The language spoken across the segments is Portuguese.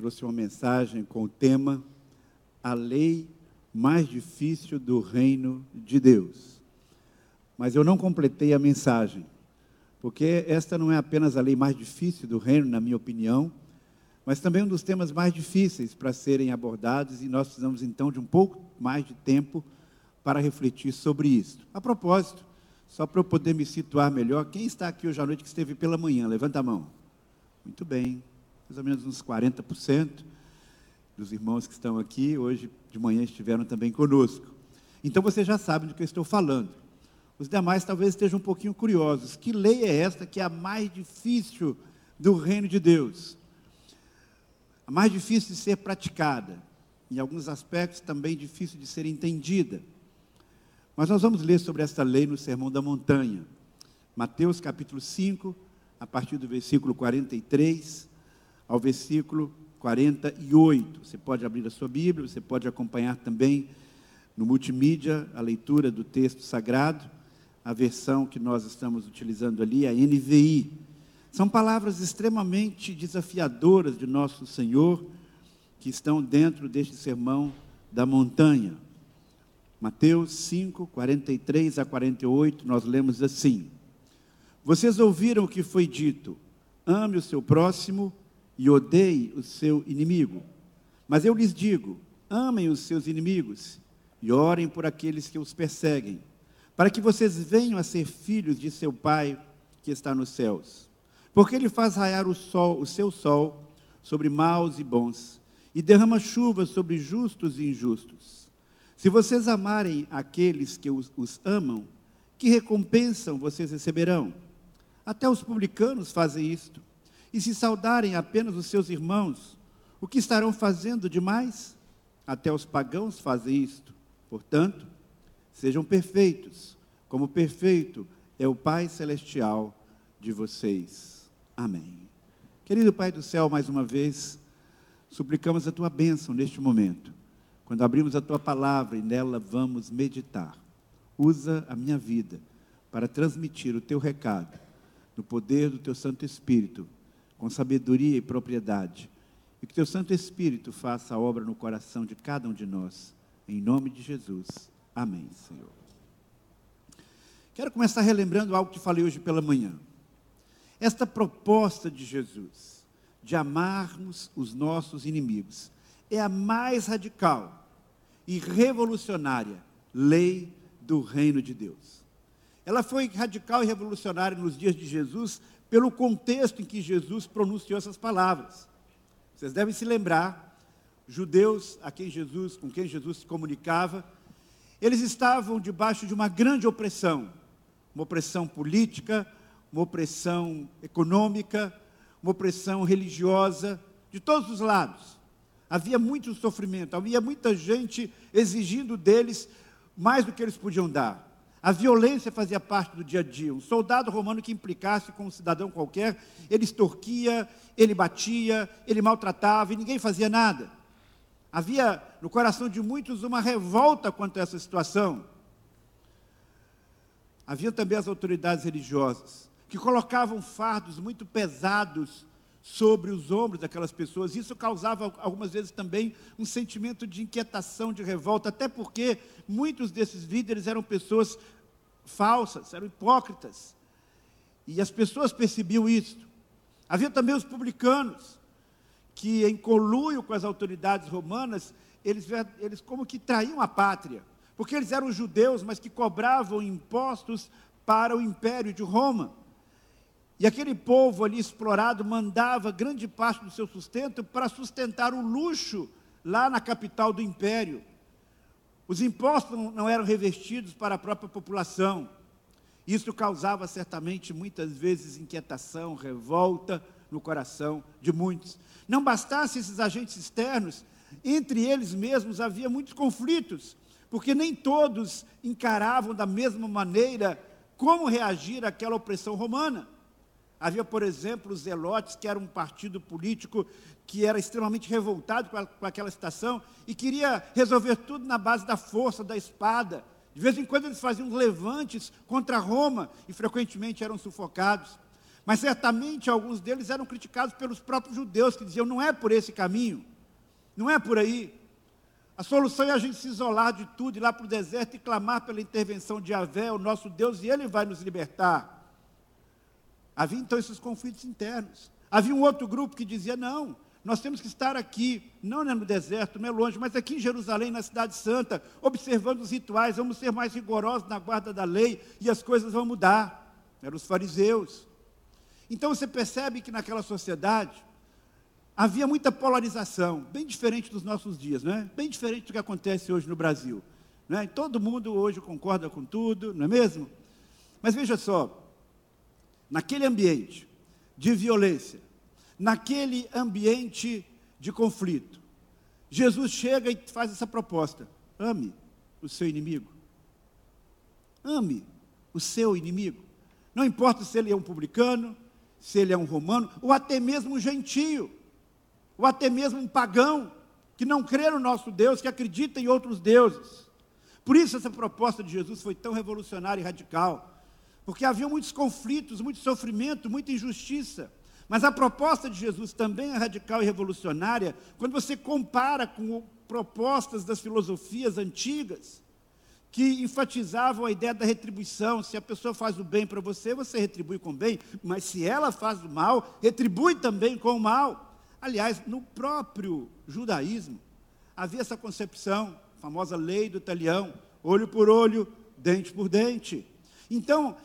trouxe uma mensagem com o tema A Lei Mais Difícil do Reino de Deus. Mas eu não completei a mensagem, porque esta não é apenas a lei mais difícil do reino, na minha opinião, mas também um dos temas mais difíceis para serem abordados, e nós precisamos então de um pouco mais de tempo para refletir sobre isso. A propósito, só para eu poder me situar melhor, quem está aqui hoje à noite que esteve pela manhã? Levanta a mão. Muito bem, mais ou menos uns 40% dos irmãos que estão aqui hoje de manhã estiveram também conosco. Então você já sabe do que eu estou falando. Os demais talvez estejam um pouquinho curiosos. Que lei é esta que é a mais difícil do reino de Deus? A mais difícil de ser praticada, em alguns aspectos também difícil de ser entendida. Mas nós vamos ler sobre esta lei no Sermão da Montanha. Mateus capítulo 5, a partir do versículo 43 ao versículo 48. Você pode abrir a sua Bíblia, você pode acompanhar também no multimídia a leitura do texto sagrado. A versão que nós estamos utilizando ali a NVI. São palavras extremamente desafiadoras de nosso Senhor que estão dentro deste sermão da montanha. Mateus 5, 43 a 48, nós lemos assim: Vocês ouviram o que foi dito: ame o seu próximo e odeie o seu inimigo. Mas eu lhes digo: amem os seus inimigos e orem por aqueles que os perseguem, para que vocês venham a ser filhos de seu Pai que está nos céus. Porque ele faz raiar o sol, o seu sol sobre maus e bons, e derrama chuva sobre justos e injustos. Se vocês amarem aqueles que os, os amam, que recompensam vocês receberão? Até os publicanos fazem isto. E se saudarem apenas os seus irmãos, o que estarão fazendo demais? Até os pagãos fazem isto. Portanto, sejam perfeitos, como perfeito é o Pai Celestial de vocês. Amém. Querido Pai do céu, mais uma vez, suplicamos a tua bênção neste momento quando abrimos a tua palavra e nela vamos meditar, usa a minha vida para transmitir o teu recado, no poder do teu Santo Espírito, com sabedoria e propriedade. E que teu Santo Espírito faça a obra no coração de cada um de nós. Em nome de Jesus. Amém, Senhor. Quero começar relembrando algo que falei hoje pela manhã. Esta proposta de Jesus de amarmos os nossos inimigos é a mais radical e revolucionária lei do reino de Deus. Ela foi radical e revolucionária nos dias de Jesus, pelo contexto em que Jesus pronunciou essas palavras. Vocês devem se lembrar, judeus a quem Jesus, com quem Jesus se comunicava, eles estavam debaixo de uma grande opressão, uma opressão política, uma opressão econômica, uma opressão religiosa, de todos os lados havia muito sofrimento, havia muita gente exigindo deles mais do que eles podiam dar. A violência fazia parte do dia a dia. Um soldado romano que implicasse com um cidadão qualquer, ele extorquia, ele batia, ele maltratava e ninguém fazia nada. Havia no coração de muitos uma revolta quanto a essa situação. Havia também as autoridades religiosas, que colocavam fardos muito pesados sobre os ombros daquelas pessoas. Isso causava algumas vezes também um sentimento de inquietação, de revolta, até porque muitos desses líderes eram pessoas falsas, eram hipócritas. E as pessoas percebiam isso. Havia também os publicanos, que em conluio com as autoridades romanas, eles, eles como que traíam a pátria, porque eles eram judeus, mas que cobravam impostos para o império de Roma. E aquele povo ali explorado mandava grande parte do seu sustento para sustentar o luxo lá na capital do império. Os impostos não eram revestidos para a própria população. Isso causava certamente muitas vezes inquietação, revolta no coração de muitos. Não bastasse esses agentes externos, entre eles mesmos havia muitos conflitos, porque nem todos encaravam da mesma maneira como reagir àquela opressão romana. Havia, por exemplo, os Zelotes, que era um partido político que era extremamente revoltado com, a, com, aquela situação e queria resolver tudo na base da força, da espada. De vez em quando eles faziam levantes contra Roma e frequentemente eram sufocados. Mas certamente alguns deles eram criticados pelos próprios judeus, que diziam: não é por esse caminho, não é por aí. A solução é a gente se isolar de tudo, ir lá para o deserto e clamar pela intervenção de Javé, o nosso Deus, e Ele vai nos libertar. Havia então esses conflitos internos. Havia um outro grupo que dizia: não, nós temos que estar aqui, não no deserto, não é longe, mas aqui em Jerusalém, na Cidade Santa, observando os rituais, vamos ser mais rigorosos na guarda da lei e as coisas vão mudar. Eram os fariseus. Então você percebe que naquela sociedade havia muita polarização, bem diferente dos nossos dias, não é? Bem diferente do que acontece hoje no Brasil. Não é? Todo mundo hoje concorda com tudo, não é mesmo? Mas veja só, naquele ambiente de violência, naquele ambiente de conflito. Jesus chega e faz essa proposta: ame o seu inimigo. Ame o seu inimigo. Não importa se ele é um publicano, se ele é um romano, ou até mesmo um gentio, ou até mesmo um pagão, que não crê no nosso Deus, que acredita em outros deuses. Por isso essa proposta de Jesus foi tão revolucionária e radical, porque havia muitos conflitos, muito sofrimento, muita injustiça. Mas a proposta de Jesus também é radical e revolucionária quando você compara com propostas das filosofias antigas que enfatizavam a ideia da retribuição. Se a pessoa faz o bem para você, você retribui com bem, mas se ela faz o mal, retribui também com o mal. Aliás, no próprio judaísmo havia essa concepção, a famosa lei do talião, olho por olho, dente por dente. Então,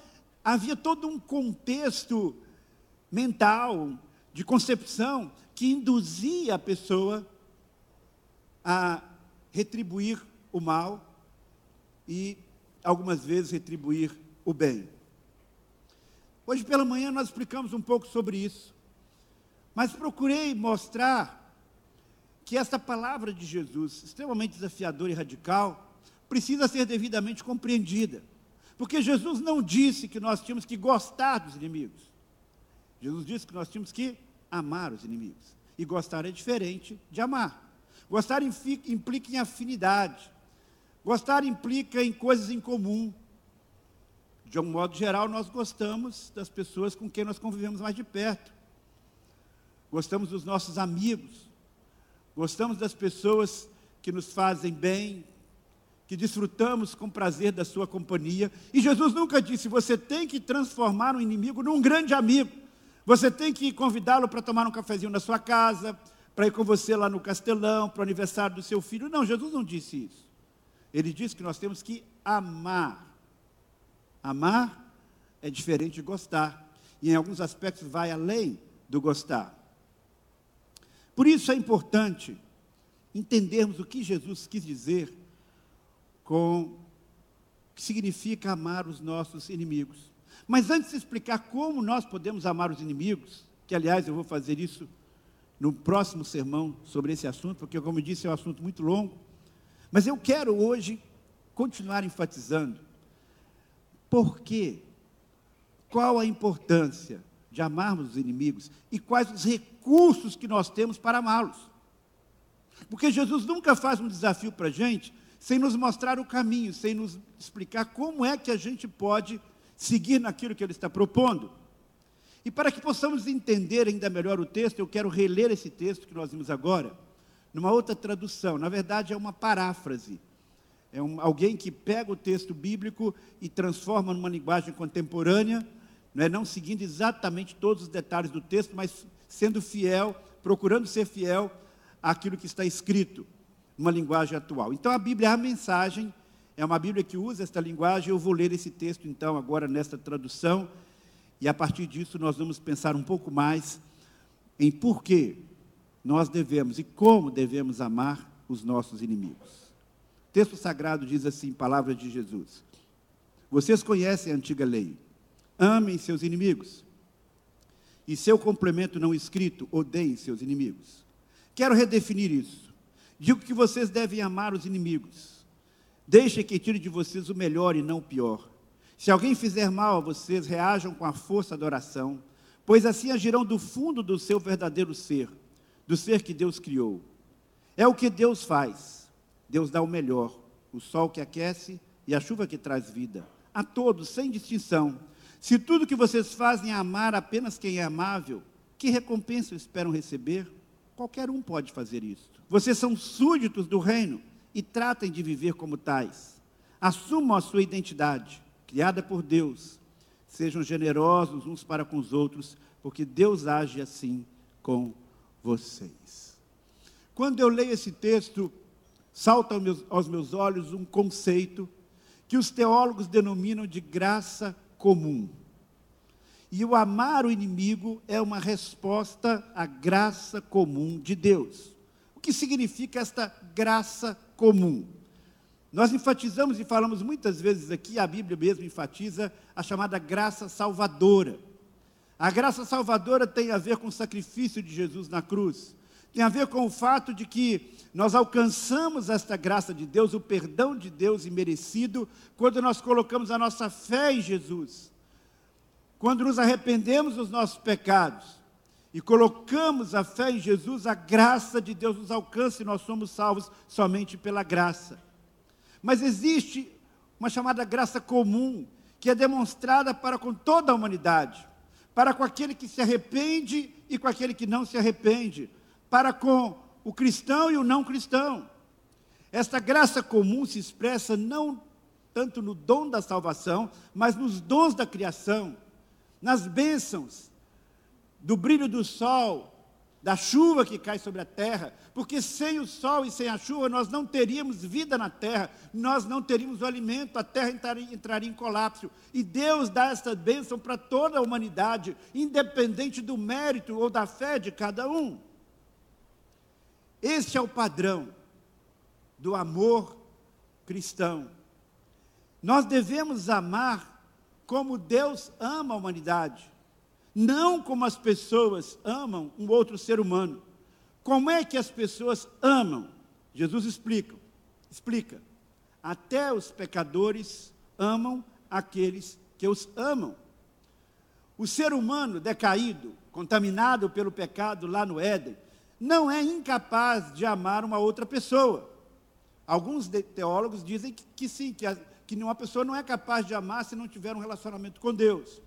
havia todo um contexto mental, de concepção, que induzia a pessoa a retribuir o mal e, algumas vezes, retribuir o bem. Hoje pela manhã nós explicamos um pouco sobre isso, mas procurei mostrar que essa palavra de Jesus, extremamente desafiadora e radical, precisa ser devidamente compreendida. Porque Jesus não disse que nós tínhamos que gostar dos inimigos. Jesus disse que nós tínhamos que amar os inimigos. E gostar é diferente de amar. Gostar implica em afinidade. Gostar implica em coisas em comum. De um modo geral, nós gostamos das pessoas com quem nós convivemos mais de perto. Gostamos dos nossos amigos. Gostamos das pessoas que nos fazem bem, que desfrutamos com prazer da sua companhia. E Jesus nunca disse: você tem que transformar um inimigo num grande amigo. Você tem que convidá-lo para tomar um cafezinho na sua casa, para ir com você lá no castelão, para o aniversário do seu filho. Não, Jesus não disse isso. Ele disse que nós temos que amar. Amar é diferente de gostar. E em alguns aspectos vai além do gostar. Por isso é importante entendermos o que Jesus quis dizer com o que significa amar os nossos inimigos. Mas antes de explicar como nós podemos amar os inimigos, que aliás eu vou fazer isso no próximo sermão sobre esse assunto, porque, como eu disse, é um assunto muito longo. Mas eu quero hoje continuar enfatizando por quê, qual a importância de amarmos os inimigos e quais os recursos que nós temos para amá-los. Porque Jesus nunca faz um desafio para a gente sem nos mostrar o caminho, sem nos explicar como é que a gente pode seguir naquilo que ele está propondo. E para que possamos entender ainda melhor o texto, eu quero reler esse texto que nós vimos agora, numa outra tradução. Na verdade, é uma paráfrase. É um, alguém que pega o texto bíblico e transforma numa linguagem contemporânea, não, é, não seguindo exatamente todos os detalhes do texto, mas sendo fiel, procurando ser fiel àquilo que está escrito, numa linguagem atual. Então, a Bíblia é a mensagem é uma Bíblia que usa esta linguagem. Eu vou ler esse texto, então, agora nesta tradução. E a partir disso, nós vamos pensar um pouco mais em por que nós devemos e como devemos amar os nossos inimigos. O texto sagrado diz assim, palavras de Jesus. Vocês conhecem a antiga lei. Amem seus inimigos. E seu complemento não escrito, odeiem seus inimigos. Quero redefinir isso. Digo que vocês devem amar os inimigos Deixe que tire de vocês o melhor e não o pior. Se alguém fizer mal a vocês, reajam com a força da oração, pois assim agirão do fundo do seu verdadeiro ser, do ser que Deus criou. É o que Deus faz. Deus dá o melhor, o sol que aquece e a chuva que traz vida, a todos, sem distinção. Se tudo que vocês fazem é amar apenas quem é amável, que recompensa esperam receber? Qualquer um pode fazer isso. Vocês são súditos do reino e tratem de viver como tais. Assumam a sua identidade, criada por Deus. Sejam generosos uns para com os outros, porque Deus age assim com vocês. Quando eu leio esse texto, salta aos meus, aos meus olhos um conceito que os teólogos denominam de graça comum. E o amar o inimigo é uma resposta à graça comum de Deus. O que significa esta graça comum? Nós enfatizamos e falamos muitas vezes aqui, a Bíblia mesmo enfatiza a chamada graça salvadora. A graça salvadora tem a ver com o sacrifício de Jesus na cruz. Tem a ver com o fato de que nós alcançamos esta graça de Deus, o perdão de Deus imerecido, quando nós colocamos a nossa fé em Jesus. Quando nos arrependemos dos nossos pecados e colocamos a fé em Jesus, a graça de Deus nos alcança e nós somos salvos somente pela graça. Mas existe uma chamada graça comum, que é demonstrada para com toda a humanidade, para com aquele que se arrepende e com aquele que não se arrepende, para com o cristão e o não cristão. Esta graça comum se expressa não tanto no dom da salvação, mas nos dons da criação nas bênçãos do brilho do sol, da chuva que cai sobre a terra, porque sem o sol e sem a chuva nós não teríamos vida na terra, nós não teríamos o alimento, a terra entraria, entraria em colapso. E Deus dá essa bênção para toda a humanidade, independente do mérito ou da fé de cada um. Este é o padrão do amor cristão. Nós devemos amar como Deus ama a humanidade, não como as pessoas amam um outro ser humano. Como é que as pessoas amam? Jesus explica, explica. Até os pecadores amam aqueles que os amam. O ser humano decaído, contaminado pelo pecado lá no Éden, não é incapaz de amar uma outra pessoa. Alguns teólogos dizem que, que sim, que a, que uma pessoa não é capaz de amar se não tiver um relacionamento com Deus.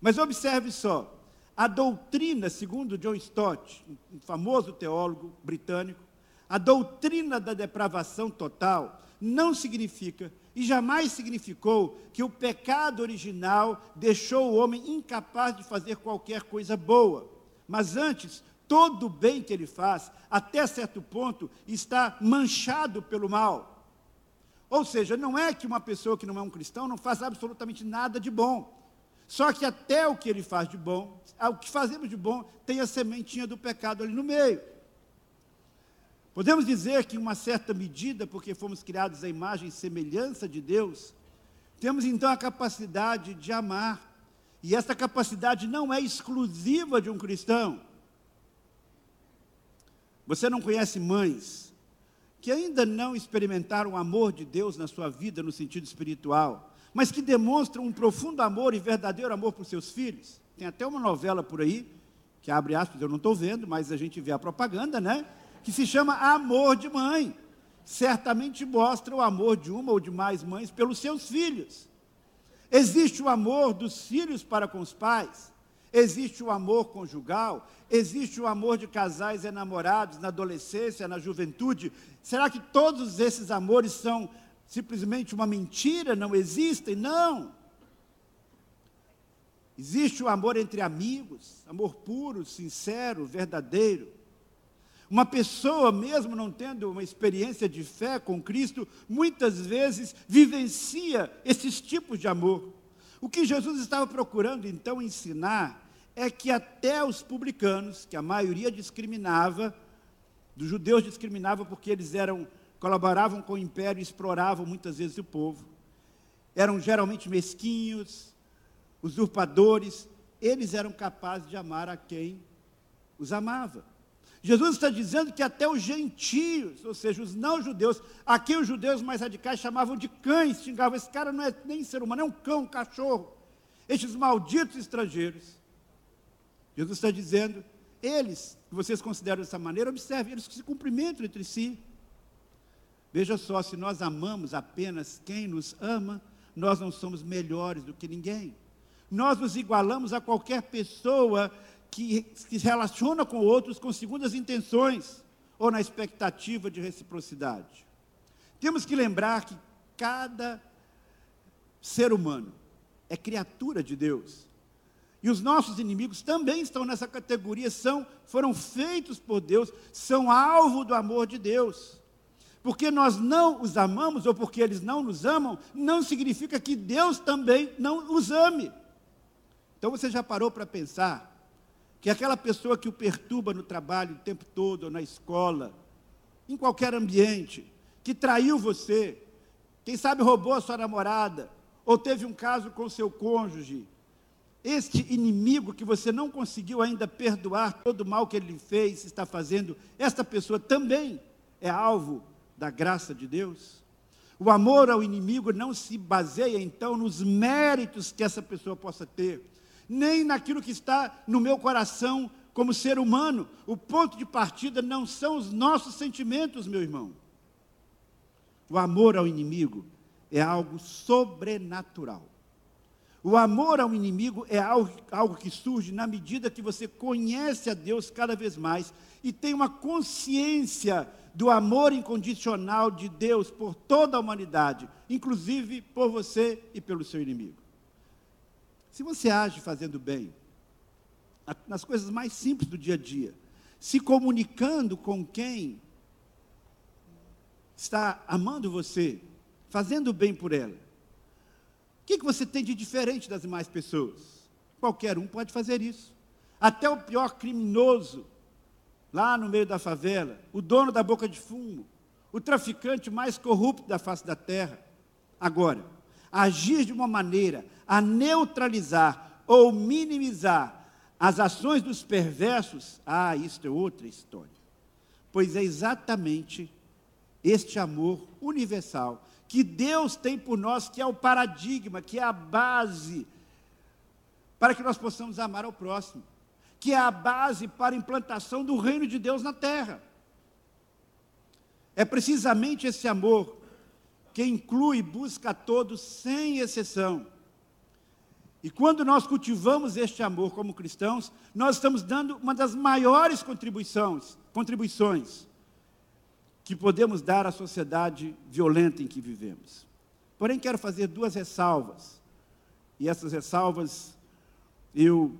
Mas observe só, a doutrina, segundo John Stott, um famoso teólogo britânico, a doutrina da depravação total não significa e jamais significou que o pecado original deixou o homem incapaz de fazer qualquer coisa boa. Mas antes, todo o bem que ele faz, até certo ponto, está manchado pelo mal. Ou seja, não é que uma pessoa que não é um cristão não faz absolutamente nada de bom. Só que até o que ele faz de bom, o que fazemos de bom, tem a sementinha do pecado ali no meio. Podemos dizer que, em uma certa medida, porque fomos criados à imagem e semelhança de Deus, temos então a capacidade de amar. E essa capacidade não é exclusiva de um cristão. Você não conhece mães que ainda não experimentaram o amor de Deus na sua vida no sentido espiritual, mas que demonstram um profundo amor e verdadeiro amor por seus filhos. Tem até uma novela por aí, que abre aspas, eu não estou vendo, mas a gente vê a propaganda, né? Que se chama Amor de Mãe. Certamente mostra o amor de uma ou de mais mães pelos seus filhos. Existe o amor dos filhos para com os pais, Existe o amor conjugal, existe o amor de casais enamorados na adolescência, na juventude. Será que todos esses amores são simplesmente uma mentira? Não existem? Não. Existe o amor entre amigos, amor puro, sincero, verdadeiro. Uma pessoa, mesmo não tendo uma experiência de fé com Cristo, muitas vezes vivencia esses tipos de amor. O que Jesus estava procurando então ensinar é que até os publicanos, que a maioria discriminava, dos judeus discriminava porque eles eram colaboravam com o império e exploravam muitas vezes o povo. Eram geralmente mesquinhos, usurpadores, eles eram capazes de amar a quem os amava. Jesus está dizendo que até os gentios, ou seja, os não-judeus, a quem os judeus mais radicais chamavam de cães, xingavam, esse cara não é nem ser humano, é um cão, um cachorro. Estes malditos estrangeiros. Jesus está dizendo, eles, que vocês consideram dessa maneira, observem, eles se cumprimentam entre si. Veja só, se nós amamos apenas quem nos ama, nós não somos melhores do que ninguém. nós nos igualamos a qualquer pessoa que, se relaciona com outros com segundas intenções ou na expectativa de reciprocidade. Temos que lembrar que cada ser humano é criatura de Deus. E os nossos inimigos também estão nessa categoria, são, foram feitos por Deus, são alvo do amor de Deus. Porque nós não os amamos ou porque eles não nos amam, não significa que Deus também não os ame. Então você já parou para pensar que aquela pessoa que o perturba no trabalho o tempo todo, ou na escola, em qualquer ambiente, que traiu você, quem sabe roubou a sua namorada, ou teve um caso com seu cônjuge, este inimigo que você não conseguiu ainda perdoar todo o mal que ele lhe fez, está fazendo, esta pessoa também é alvo da graça de Deus? O amor ao inimigo não se baseia então nos méritos que essa pessoa possa ter, nem naquilo que está no meu coração como ser humano. O ponto de partida não são os nossos sentimentos, meu irmão. O amor ao inimigo é algo sobrenatural. O amor ao inimigo é algo, algo, que surge na medida que você conhece a Deus cada vez mais e tem uma consciência do amor incondicional de Deus por toda a humanidade, inclusive por você e pelo seu inimigo. Se você age fazendo bem, nas coisas mais simples do dia a dia, se comunicando com quem está amando você, fazendo bem por ela, o que, que você tem de diferente das demais pessoas? Qualquer um pode fazer isso. Até o pior criminoso lá no meio da favela, o dono da boca de fumo, o traficante mais corrupto da face da terra. Agora, agir de uma maneira a neutralizar ou minimizar as ações dos perversos, ah, isto é outra história. Pois é exatamente este amor universal que Deus tem por nós, que é o paradigma, que é a base para que nós possamos amar ao próximo que é a base para a implantação do reino de Deus na terra. É precisamente esse amor que inclui busca a todos sem exceção. E quando nós cultivamos este amor como cristãos, nós estamos dando uma das maiores contribuições, contribuições que podemos dar à sociedade violenta em que vivemos. Porém, quero fazer duas ressalvas. E essas ressalvas eu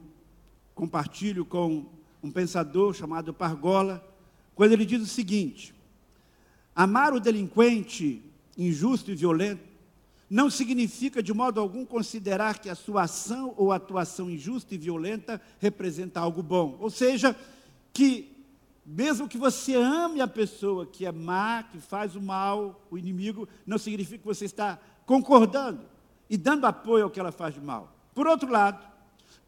compartilho com um pensador chamado Pargola, quando ele diz o seguinte: amar o delinquente injusto e violento não significa de modo algum considerar que a sua ação ou atuação injusta e violenta representa algo bom. Ou seja, que mesmo que você ame a pessoa que é má, que faz o mal, o inimigo, não significa que você está concordando e dando apoio ao que ela faz de mal. Por outro lado,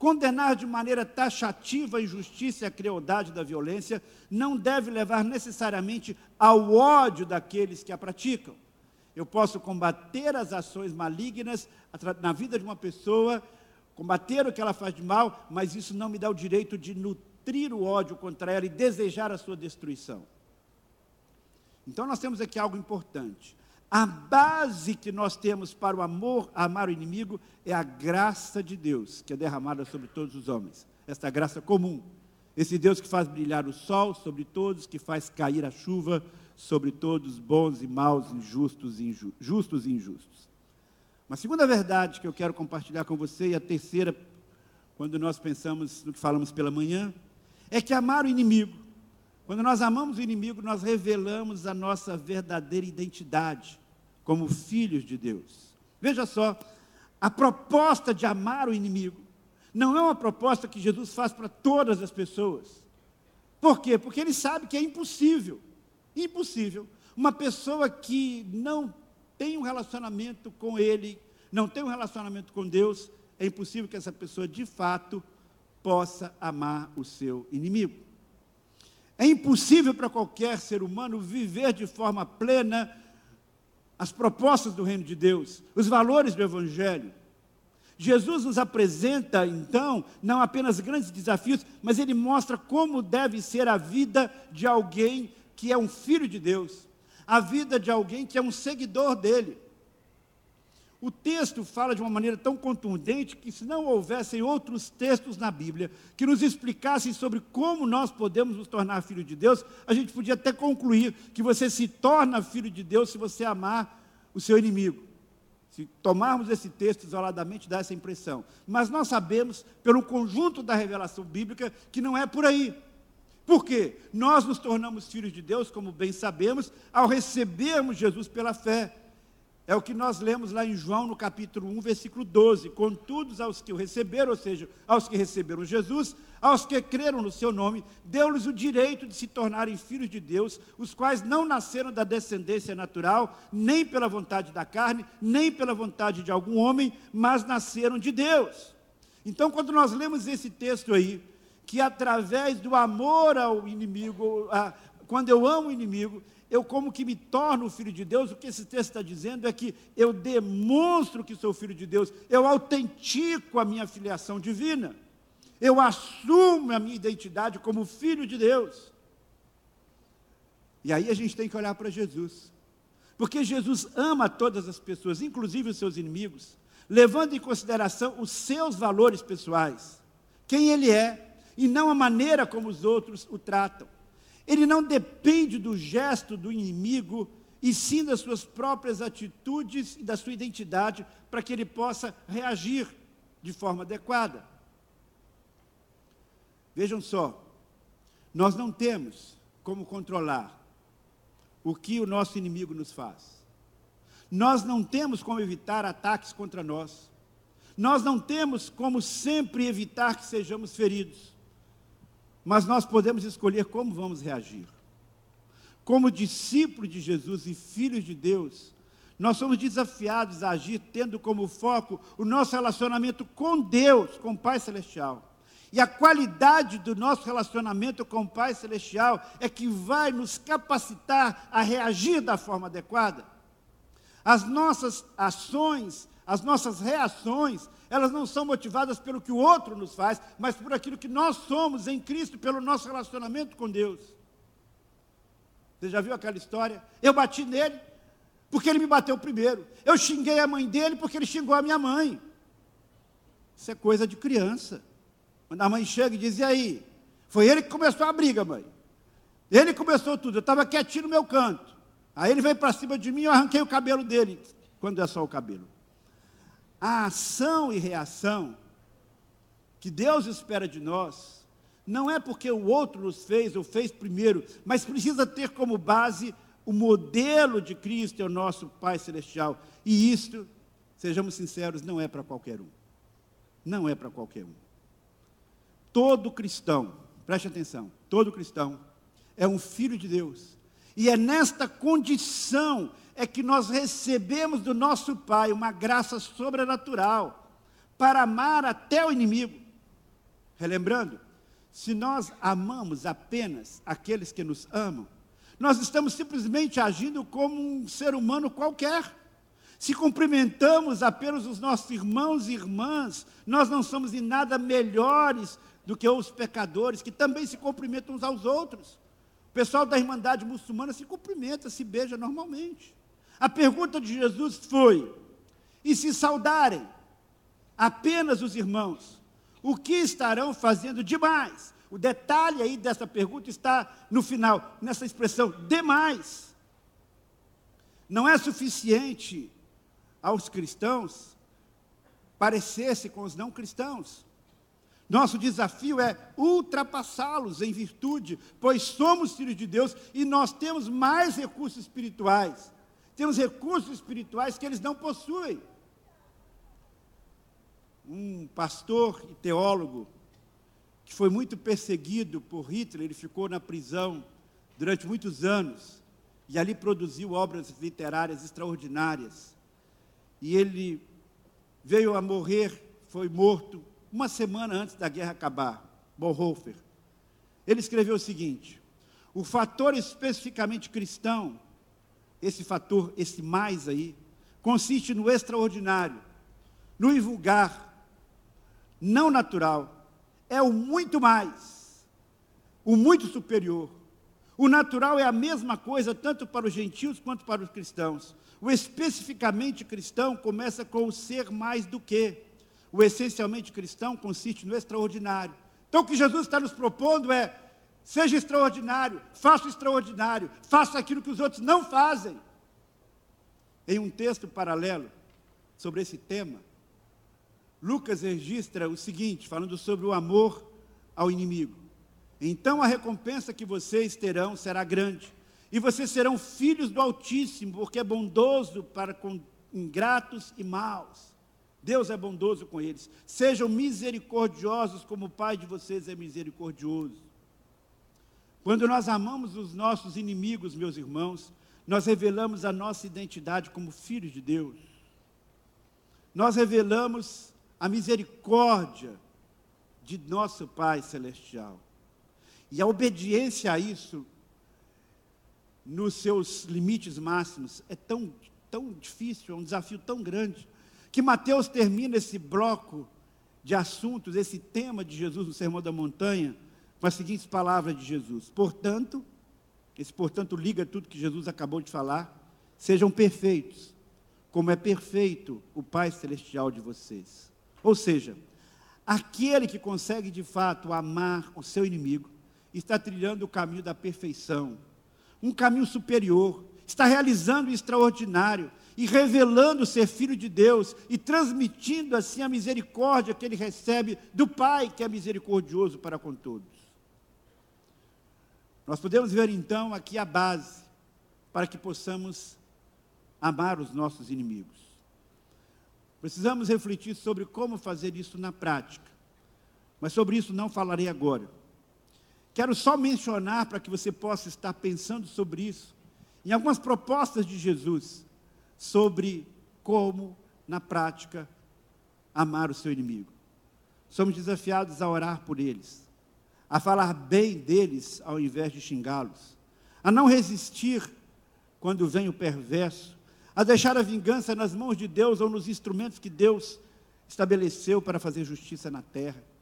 Condenar de maneira taxativa a injustiça e a crueldade da violência não deve levar necessariamente ao ódio daqueles que a praticam. Eu posso combater as ações malignas na vida de uma pessoa, combater o que ela faz de mal, mas isso não me dá o direito de nutrir o ódio contra ela e desejar a sua destruição. Então nós temos aqui algo importante. A base que nós temos para o amor, amar o inimigo, é a graça de Deus, que é derramada sobre todos os homens. Esta graça comum. Esse Deus que faz brilhar o sol sobre todos, que faz cair a chuva sobre todos, bons e maus, injustos e justos e injustos. Uma segunda verdade que eu quero compartilhar com você, e a terceira, quando nós pensamos no que falamos pela manhã, é que amar o inimigo, quando nós amamos o inimigo, nós revelamos a nossa verdadeira identidade como filhos de Deus. Veja só, a proposta de amar o inimigo não é uma proposta que Jesus faz para todas as pessoas. Por quê? Porque ele sabe que é impossível, impossível, uma pessoa que não tem um relacionamento com ele, não tem um relacionamento com Deus, é impossível que essa pessoa de fato possa amar o seu inimigo. É impossível para qualquer ser humano viver de forma plena as propostas do reino de Deus, os valores do Evangelho. Jesus nos apresenta, então, não apenas grandes desafios, mas ele mostra como deve ser a vida de alguém que é um filho de Deus, a vida de alguém que é um seguidor dele. o texto fala de uma maneira tão contundente que, se não houvessem outros textos na Bíblia que nos explicassem sobre como nós podemos nos tornar filho de Deus, a gente podia até concluir que você se torna filho de Deus se você amar o seu inimigo. Se tomarmos esse texto isoladamente, dá essa impressão. Mas nós sabemos, pelo conjunto da revelação bíblica, que não é por aí. Por quê? Nós nos tornamos filhos de Deus, como bem sabemos, ao recebermos Jesus pela fé. É o que nós lemos lá em João, no capítulo 1, versículo 12. Contudo, aos que o receberam, ou seja, aos que receberam Jesus, aos que creram no seu nome, deu-lhes o direito de se tornarem filhos de Deus, os quais não nasceram da descendência natural, nem pela vontade da carne, nem pela vontade de algum homem, mas nasceram de Deus. Então, quando nós lemos esse texto aí, que através do amor ao inimigo, quando eu amo o inimigo, eu como que me torno filho de Deus, o que esse texto está dizendo é que eu demonstro que sou filho de Deus, eu autentico a minha filiação divina, eu assumo a minha identidade como filho de Deus. E aí a gente tem que olhar para Jesus, porque Jesus ama todas as pessoas, inclusive os seus inimigos, levando em consideração os seus valores pessoais, quem ele é, e não a maneira como os outros o tratam. Ele não depende do gesto do inimigo, e sim das suas próprias atitudes e da sua identidade, para que ele possa reagir de forma adequada. Vejam só, nós não temos como controlar o que o nosso inimigo nos faz. Nós não temos como evitar ataques contra nós. Nós não temos como sempre evitar que sejamos feridos. Mas nós podemos escolher como vamos reagir. Como discípulos de Jesus e filhos de Deus, nós somos desafiados a agir tendo como foco o nosso relacionamento com Deus, com o Pai Celestial. E a qualidade do nosso relacionamento com o Pai Celestial é que vai nos capacitar a reagir da forma adequada. As nossas ações, as nossas reações, elas não são motivadas pelo que o outro nos faz, mas por aquilo que nós somos em Cristo, pelo nosso relacionamento com Deus. Você já viu aquela história? Eu bati nele porque ele me bateu primeiro. Eu xinguei a mãe dele porque ele xingou a minha mãe. Isso é coisa de criança. Quando a mãe chega e diz: E aí? Foi ele que começou a briga, mãe. Ele começou tudo. Eu estava quietinho no meu canto. Aí ele veio para cima de mim e eu arranquei o cabelo dele. Quando é só o cabelo a ação e reação que Deus espera de nós, não é porque o outro nos fez ou fez primeiro, mas precisa ter como base o modelo de Cristo, é o nosso Pai Celestial. E isto, sejamos sinceros, não é para qualquer um. Não é para qualquer um. Todo cristão, preste atenção, todo cristão é um filho de Deus. E é nesta condição é que nós recebemos do nosso Pai uma graça sobrenatural para amar até o inimigo. Relembrando, se nós amamos apenas aqueles que nos amam, nós estamos simplesmente agindo como um ser humano qualquer. Se cumprimentamos apenas os nossos irmãos e irmãs, nós não somos em nada melhores do que os pecadores, que também se cumprimentam uns aos outros. O pessoal da Irmandade Muçulmana se cumprimenta, se beija normalmente. A pergunta de Jesus foi: e se saudarem apenas os irmãos, o que estarão fazendo demais? O detalhe aí dessa pergunta está no final, nessa expressão demais. Não é suficiente aos cristãos parecer-se com os não cristãos. Nosso desafio é ultrapassá-los em virtude, pois somos filhos de Deus e nós temos mais recursos espirituais temos recursos espirituais que eles não possuem. Um pastor e teólogo que foi muito perseguido por Hitler, ele ficou na prisão durante muitos anos e ali produziu obras literárias extraordinárias. E ele veio a morrer, foi morto uma semana antes da guerra acabar, Bonhoeffer. Ele escreveu o seguinte: o fator especificamente cristão esse fator, esse mais aí, consiste no extraordinário, no invulgar, não natural. É o muito mais, o muito superior, O natural é a mesma coisa tanto para os gentios quanto para os cristãos. O especificamente cristão começa com o ser mais do que. O essencialmente cristão consiste no extraordinário. Então o que Jesus está nos propondo é: seja extraordinário, faça o extraordinário, faça aquilo que os outros não fazem. Em um texto paralelo sobre esse tema, Lucas registra o seguinte, falando sobre o amor ao inimigo. Então a recompensa que vocês terão será grande, e vocês serão filhos do Altíssimo, porque é bondoso para com ingratos e maus. Deus é bondoso com eles. Sejam misericordiosos como o Pai de vocês é misericordioso. Quando nós amamos os nossos inimigos, meus irmãos, nós revelamos a nossa identidade como filhos de Deus. Nós revelamos a misericórdia de nosso Pai Celestial. E a obediência a isso, nos seus limites máximos, é tão, tão difícil, é um desafio tão grande, que Mateus termina esse bloco de assuntos, esse tema de Jesus no Sermão da Montanha, com as seguintes palavras de Jesus: Portanto, esse portanto liga tudo que Jesus acabou de falar, sejam perfeitos, como é perfeito o Pai Celestial de vocês. Ou seja, aquele que consegue de fato amar o seu inimigo, está trilhando o caminho da perfeição, um caminho superior, está realizando o extraordinário e revelando ser filho de Deus e transmitindo assim a misericórdia que ele recebe do Pai, que é misericordioso para com todos. Nós podemos ver então aqui a base para que possamos amar os nossos inimigos. Precisamos refletir sobre como fazer isso na prática, mas sobre isso não falarei agora. Quero só mencionar para que você possa estar pensando sobre isso, em algumas propostas de Jesus sobre como, na prática, amar o seu inimigo. Somos desafiados a orar por eles, a falar bem deles ao invés de xingá-los, a não resistir quando vem o perverso, a deixar a vingança nas mãos de Deus ou nos instrumentos que Deus estabeleceu para fazer justiça na terra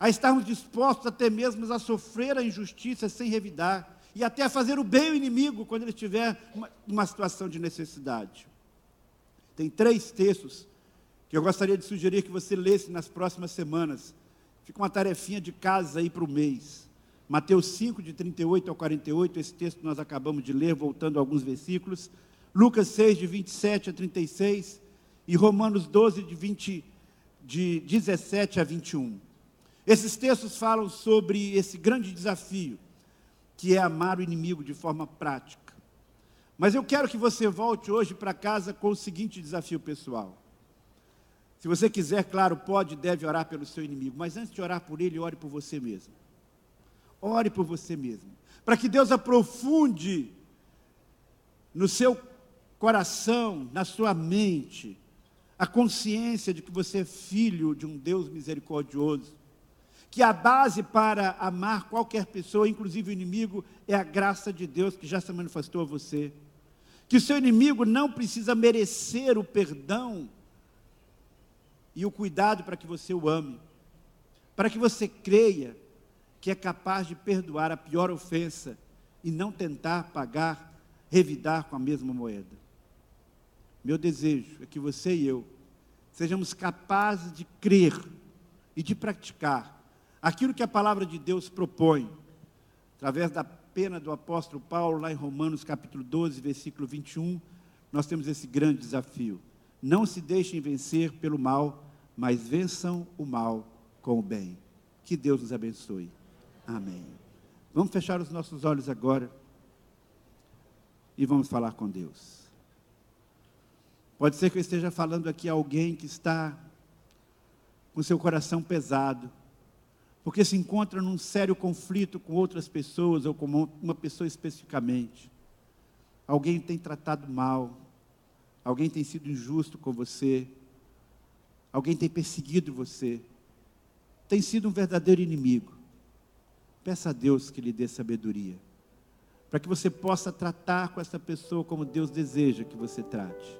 a estarmos dispostos até mesmo a sofrer a injustiça sem revidar, e até a fazer o bem ao inimigo quando ele estiver numa, uma situação de necessidade. Tem três textos que eu gostaria de sugerir que você lesse nas próximas semanas. Fica uma tarefinha de casa aí para o mês. Mateus 5, de 38 ao 48, esse texto nós acabamos de ler, voltando a alguns versículos. Lucas 6, de 27 a 36. E Romanos 12, de, 20, de 17 a 21. Esses textos falam sobre esse grande desafio, que é amar o inimigo de forma prática. Mas eu quero que você volte hoje para casa com o seguinte desafio pessoal. Se você quiser, claro, pode e deve orar pelo seu inimigo, mas antes de orar por ele, ore por você mesmo. Ore por você mesmo, para que Deus aprofunde no seu coração, na sua mente, a consciência de que você é filho de um Deus misericordioso, que a base para amar qualquer pessoa, inclusive o inimigo, é a graça de Deus que já se manifestou a você. Que o seu inimigo não precisa merecer o perdão e o cuidado para que você o ame, para que você creia que é capaz de perdoar a pior ofensa e não tentar pagar, revidar com a mesma moeda. Meu desejo é que você e eu sejamos capazes de crer e de praticar aquilo que a palavra de Deus propõe, através da pena do apóstolo Paulo, lá em Romanos capítulo 12, versículo 21, nós temos esse grande desafio. Não se deixem vencer pelo mal, mas vençam o mal com o bem. Que Deus nos abençoe. Amém. Vamos fechar os nossos olhos agora e vamos falar com Deus. Pode ser que eu esteja falando aqui a alguém que está com seu coração pesado, porque se encontra num sério conflito com outras pessoas ou com uma pessoa especificamente. Alguém tem tratado mal, alguém tem sido injusto com você, alguém tem perseguido você, tem sido um verdadeiro inimigo. Peça a Deus que lhe dê sabedoria, para que você possa tratar com essa pessoa como Deus deseja que você trate.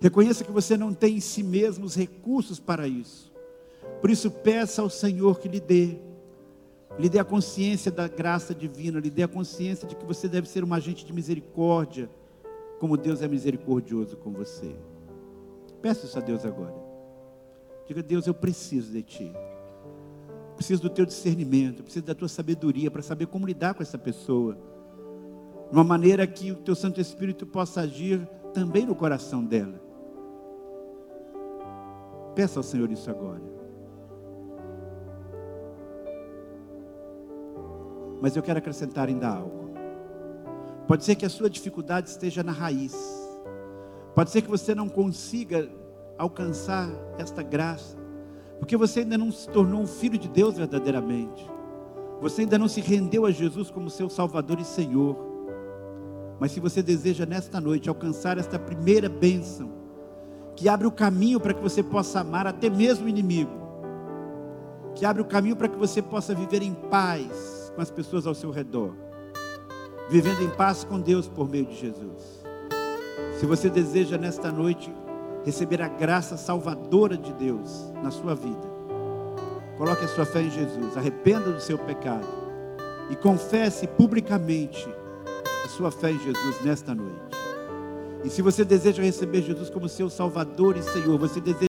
Reconheça que você não tem em si mesmo os recursos para isso. Por isso, peça ao Senhor que lhe dê. lhe dê a consciência da graça divina, lhe dê a consciência de que você deve ser um agente de misericórdia, como Deus é misericordioso com você. Peça isso a Deus agora. Diga, Deus, eu preciso de Ti. Preciso do Teu discernimento, preciso da Tua sabedoria para saber como lidar com essa pessoa. De uma maneira que o Teu Santo Espírito possa agir também no coração dela. Peça ao Senhor isso agora. Mas eu quero acrescentar ainda algo. Pode ser que a sua dificuldade esteja na raiz. Pode ser que você não consiga alcançar esta graça, porque você ainda não se tornou um filho de Deus verdadeiramente. Você ainda não se rendeu a Jesus como seu Salvador e Senhor. Mas se você deseja nesta noite alcançar esta primeira bênção, que abre o caminho para que você possa amar até mesmo o inimigo, que abre o caminho para que você possa viver em paz com as pessoas ao seu redor, vivendo em paz com Deus por meio de Jesus. Se você deseja nesta noite receber a graça salvadora de Deus na sua vida, coloque a sua fé em Jesus, arrependa do seu pecado e confesse publicamente a sua fé em Jesus nesta noite. E se você deseja receber Jesus como seu Salvador e Senhor, você deseja